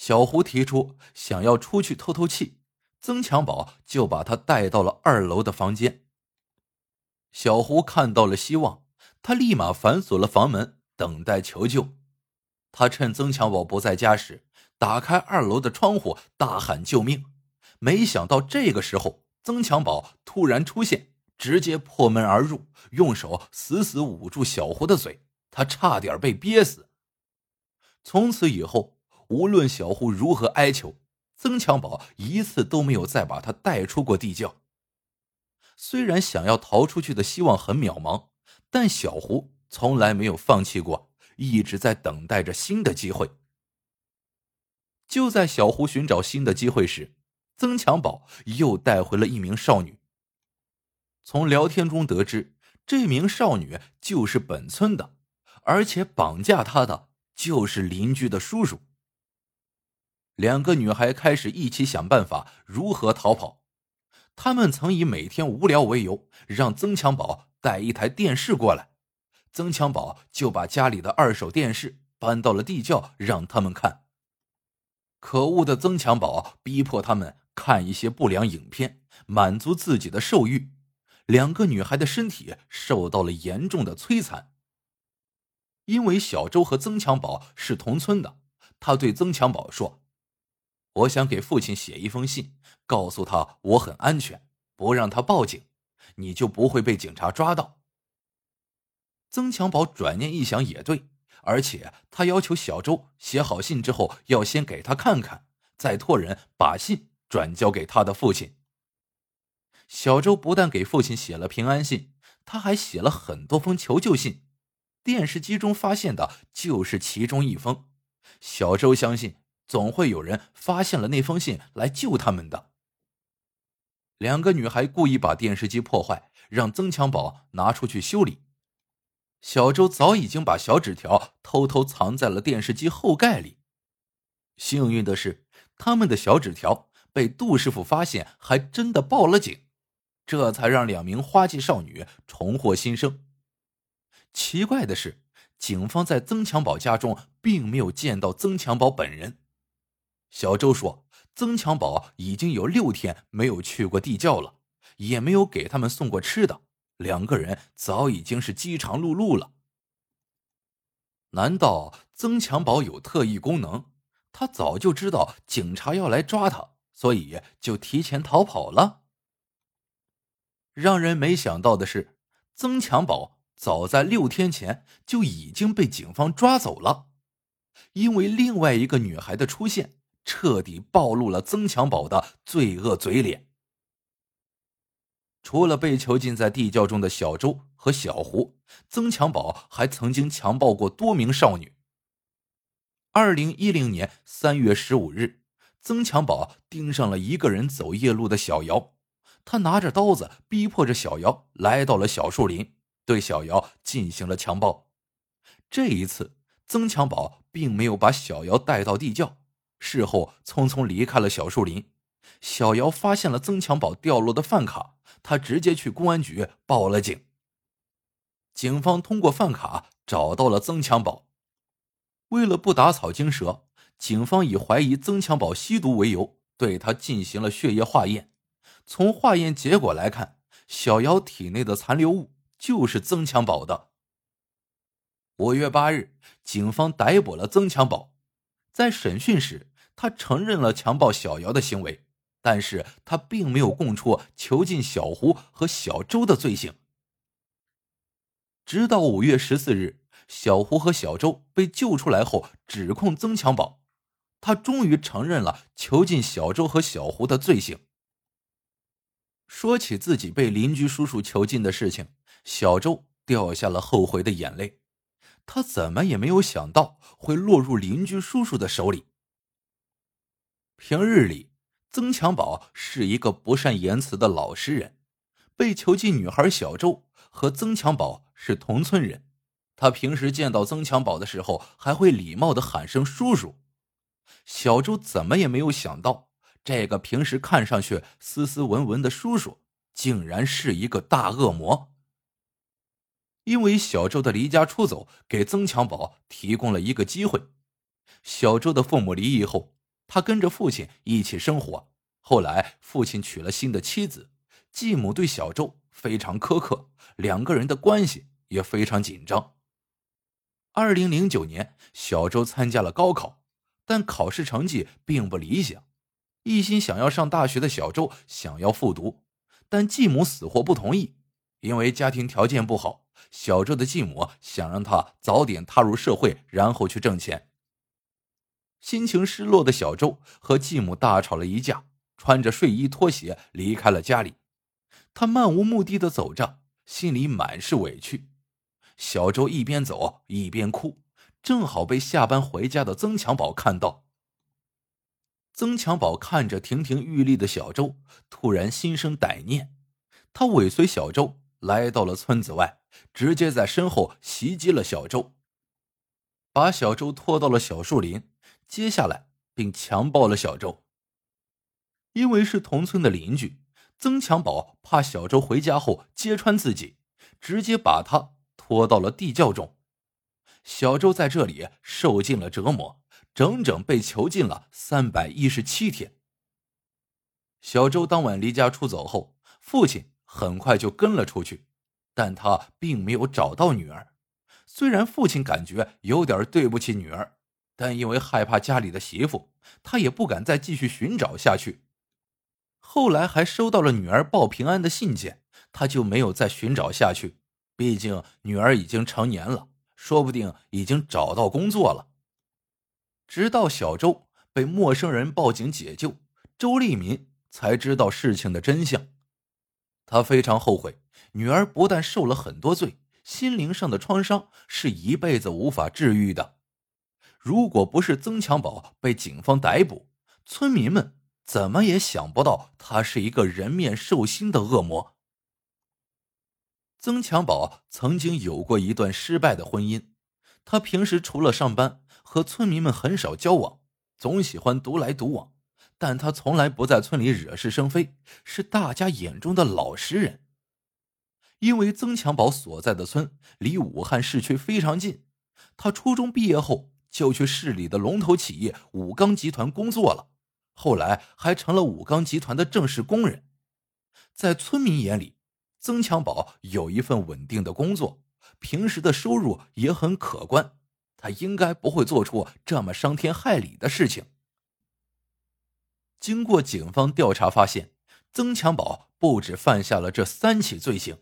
小胡提出想要出去透透气，曾强宝就把他带到了二楼的房间。小胡看到了希望，他立马反锁了房门，等待求救。他趁曾强宝不在家时，打开二楼的窗户，大喊救命。没想到这个时候，曾强宝突然出现，直接破门而入，用手死死捂住小胡的嘴，他差点被憋死。从此以后，无论小胡如何哀求，曾强宝一次都没有再把他带出过地窖。虽然想要逃出去的希望很渺茫，但小胡从来没有放弃过，一直在等待着新的机会。就在小胡寻找新的机会时，曾强宝又带回了一名少女。从聊天中得知，这名少女就是本村的，而且绑架她的就是邻居的叔叔。两个女孩开始一起想办法如何逃跑。他们曾以每天无聊为由，让曾强宝带一台电视过来，曾强宝就把家里的二手电视搬到了地窖，让他们看。可恶的曾强宝逼迫他们看一些不良影片，满足自己的兽欲。两个女孩的身体受到了严重的摧残。因为小周和曾强宝是同村的，他对曾强宝说。我想给父亲写一封信，告诉他我很安全，不让他报警，你就不会被警察抓到。曾强宝转念一想，也对，而且他要求小周写好信之后，要先给他看看，再托人把信转交给他的父亲。小周不但给父亲写了平安信，他还写了很多封求救信，电视机中发现的就是其中一封。小周相信。总会有人发现了那封信来救他们的。两个女孩故意把电视机破坏，让曾强宝拿出去修理。小周早已经把小纸条偷偷藏在了电视机后盖里。幸运的是，他们的小纸条被杜师傅发现，还真的报了警，这才让两名花季少女重获新生。奇怪的是，警方在曾强宝家中并没有见到曾强宝本人。小周说：“曾强宝已经有六天没有去过地窖了，也没有给他们送过吃的。两个人早已经是饥肠辘辘了。难道曾强宝有特异功能？他早就知道警察要来抓他，所以就提前逃跑了？让人没想到的是，曾强宝早在六天前就已经被警方抓走了，因为另外一个女孩的出现。”彻底暴露了曾强宝的罪恶嘴脸。除了被囚禁在地窖中的小周和小胡，曾强宝还曾经强暴过多名少女。二零一零年三月十五日，曾强宝盯上了一个人走夜路的小姚，他拿着刀子逼迫着小姚来到了小树林，对小姚进行了强暴。这一次，曾强宝并没有把小姚带到地窖。事后匆匆离开了小树林，小姚发现了曾强宝掉落的饭卡，他直接去公安局报了警。警方通过饭卡找到了曾强宝，为了不打草惊蛇，警方以怀疑曾强宝吸毒为由，对他进行了血液化验。从化验结果来看，小姚体内的残留物就是曾强宝的。五月八日，警方逮捕了曾强宝，在审讯时。他承认了强暴小姚的行为，但是他并没有供出囚禁小胡和小周的罪行。直到五月十四日，小胡和小周被救出来后，指控曾强宝，他终于承认了囚禁小周和小胡的罪行。说起自己被邻居叔叔囚禁的事情，小周掉下了后悔的眼泪，他怎么也没有想到会落入邻居叔叔的手里。平日里，曾强宝是一个不善言辞的老实人。被囚禁女孩小周和曾强宝是同村人，他平时见到曾强宝的时候，还会礼貌的喊声叔叔。小周怎么也没有想到，这个平时看上去斯斯文文的叔叔，竟然是一个大恶魔。因为小周的离家出走，给曾强宝提供了一个机会。小周的父母离异后。他跟着父亲一起生活。后来父亲娶了新的妻子，继母对小周非常苛刻，两个人的关系也非常紧张。二零零九年，小周参加了高考，但考试成绩并不理想。一心想要上大学的小周想要复读，但继母死活不同意，因为家庭条件不好。小周的继母想让他早点踏入社会，然后去挣钱。心情失落的小周和继母大吵了一架，穿着睡衣拖鞋离开了家里。他漫无目的的走着，心里满是委屈。小周一边走一边哭，正好被下班回家的曾强宝看到。曾强宝看着亭亭玉立的小周，突然心生歹念，他尾随小周来到了村子外。直接在身后袭击了小周，把小周拖到了小树林，接下来并强暴了小周。因为是同村的邻居，曾强宝怕小周回家后揭穿自己，直接把他拖到了地窖中。小周在这里受尽了折磨，整整被囚禁了三百一十七天。小周当晚离家出走后，父亲很快就跟了出去。但他并没有找到女儿。虽然父亲感觉有点对不起女儿，但因为害怕家里的媳妇，他也不敢再继续寻找下去。后来还收到了女儿报平安的信件，他就没有再寻找下去。毕竟女儿已经成年了，说不定已经找到工作了。直到小周被陌生人报警解救，周立民才知道事情的真相。他非常后悔。女儿不但受了很多罪，心灵上的创伤是一辈子无法治愈的。如果不是曾强宝被警方逮捕，村民们怎么也想不到他是一个人面兽心的恶魔。曾强宝曾经有过一段失败的婚姻，他平时除了上班，和村民们很少交往，总喜欢独来独往。但他从来不在村里惹是生非，是大家眼中的老实人。因为曾强宝所在的村离武汉市区非常近，他初中毕业后就去市里的龙头企业武钢集团工作了，后来还成了武钢集团的正式工人。在村民眼里，曾强宝有一份稳定的工作，平时的收入也很可观，他应该不会做出这么伤天害理的事情。经过警方调查发现，曾强宝不止犯下了这三起罪行。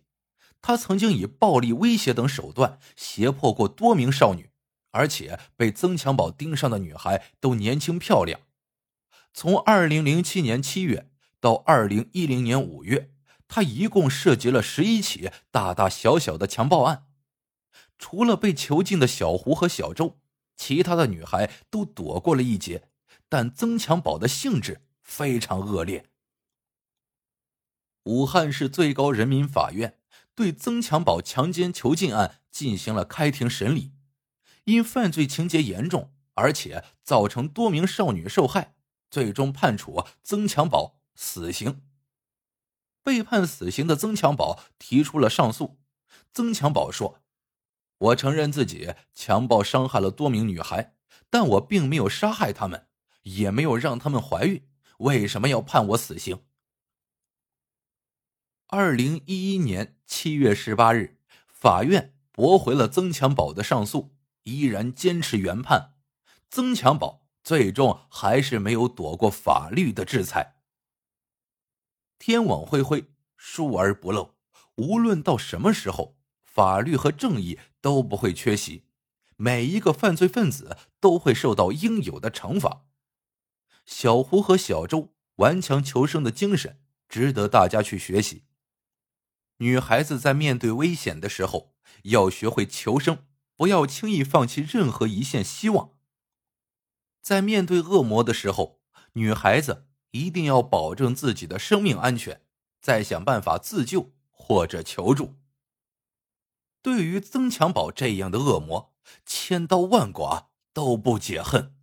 他曾经以暴力威胁等手段胁迫过多名少女，而且被曾强宝盯上的女孩都年轻漂亮。从二零零七年七月到二零一零年五月，他一共涉及了十一起大大小小的强暴案。除了被囚禁的小胡和小周，其他的女孩都躲过了一劫，但曾强宝的性质非常恶劣。武汉市最高人民法院。对曾强宝强奸囚禁案进行了开庭审理，因犯罪情节严重，而且造成多名少女受害，最终判处曾强宝死刑。被判死刑的曾强宝提出了上诉。曾强宝说：“我承认自己强暴伤害了多名女孩，但我并没有杀害她们，也没有让她们怀孕，为什么要判我死刑？”二零一一年七月十八日，法院驳回了曾强宝的上诉，依然坚持原判。曾强宝最终还是没有躲过法律的制裁。天网恢恢，疏而不漏，无论到什么时候，法律和正义都不会缺席，每一个犯罪分子都会受到应有的惩罚。小胡和小周顽强求生的精神，值得大家去学习。女孩子在面对危险的时候，要学会求生，不要轻易放弃任何一线希望。在面对恶魔的时候，女孩子一定要保证自己的生命安全，再想办法自救或者求助。对于曾强宝这样的恶魔，千刀万剐都不解恨。